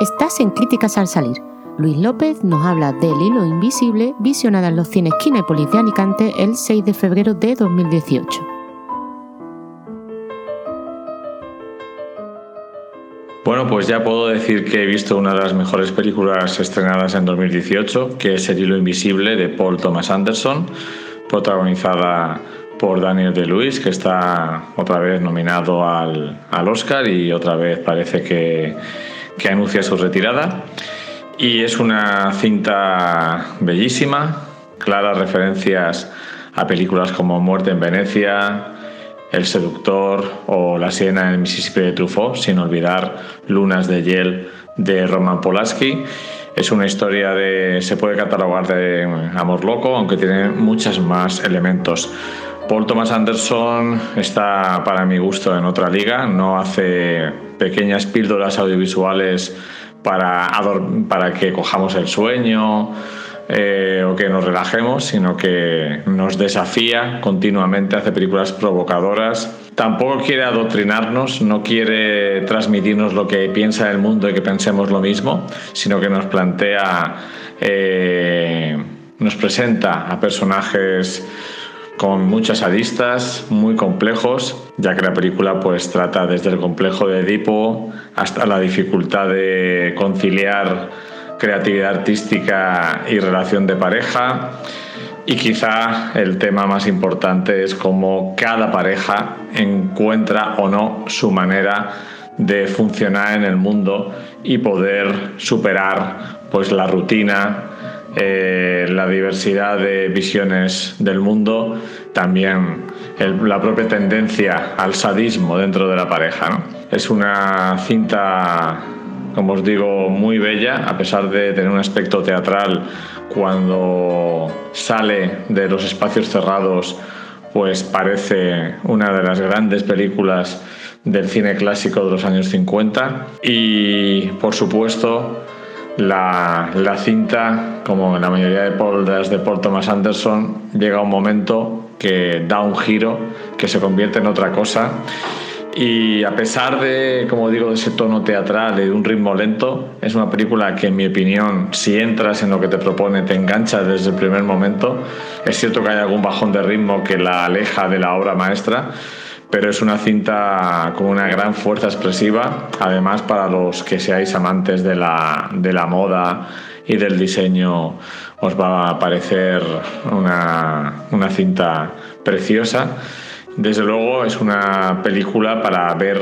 Estás en Críticas al Salir. Luis López nos habla del hilo invisible visionada en los cines Kinépolis de Alicante el 6 de febrero de 2018. Bueno, pues ya puedo decir que he visto una de las mejores películas estrenadas en 2018, que es El hilo invisible de Paul Thomas Anderson, protagonizada por Daniel de Luis, que está otra vez nominado al, Oscar y otra vez parece que, que anuncia su retirada. Y es una cinta bellísima, claras referencias a películas como Muerte en Venecia, El seductor o La siena en el Mississippi de Truffaut, sin olvidar Lunas de Hiel de Roman Polanski. Es una historia de, se puede catalogar de amor loco, aunque tiene muchos más elementos. Paul Thomas Anderson está para mi gusto en otra liga, no hace pequeñas píldoras audiovisuales para, que cojamos el sueño eh, o que nos relajemos, sino que nos desafía continuamente, hace películas provocadoras. Tampoco quiere adoctrinarnos, no quiere transmitirnos lo que piensa el mundo y que pensemos lo mismo, sino que nos plantea, eh, nos presenta a personajes con muchas aristas, muy complejos, ya que la película pues trata desde el complejo de Edipo hasta la dificultad de conciliar creatividad artística y relación de pareja. Y quizá el tema más importante es cómo cada pareja encuentra o no su manera de funcionar en el mundo y poder superar pues la rutina, eh, la diversidad de visiones del mundo, también la propia tendencia al sadismo dentro de la pareja. Es una cinta, como os digo, muy bella, a pesar de tener un aspecto teatral cuando sale de los espacios cerrados, pues parece una de las grandes películas del cine clásico de los años 50 y por supuesto la, cinta, como en la mayoría de poldas de Paul Thomas Anderson, llega un momento que da un giro, que se convierte en otra cosa. Y a pesar de, como digo, de ese tono teatral y de un ritmo lento, es una película que, en mi opinión, si entras en lo que te propone, te engancha desde el primer momento. Es cierto que hay algún bajón de ritmo que la aleja de la obra maestra, pero es una cinta con una gran fuerza expresiva, además para los que seáis amantes de la, de la moda y del diseño os va a parecer una, una cinta preciosa. Desde luego es una película para ver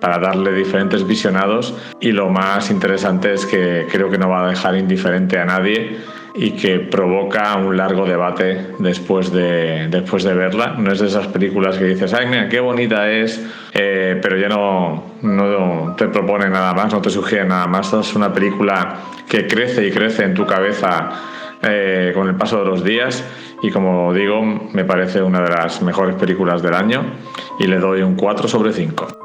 para darle diferentes visionados y lo más interesante es que creo que no va a dejar indiferente a nadie y que provoca un largo debate después de, después de verla. No es de esas películas que dices, ay, mira, qué bonita es, eh, pero ya no, no te propone nada más, no te sugiere nada más. Es una película que crece y crece en tu cabeza eh, con el paso de los días y como digo, me parece una de las mejores películas del año y le doy un 4 sobre 5.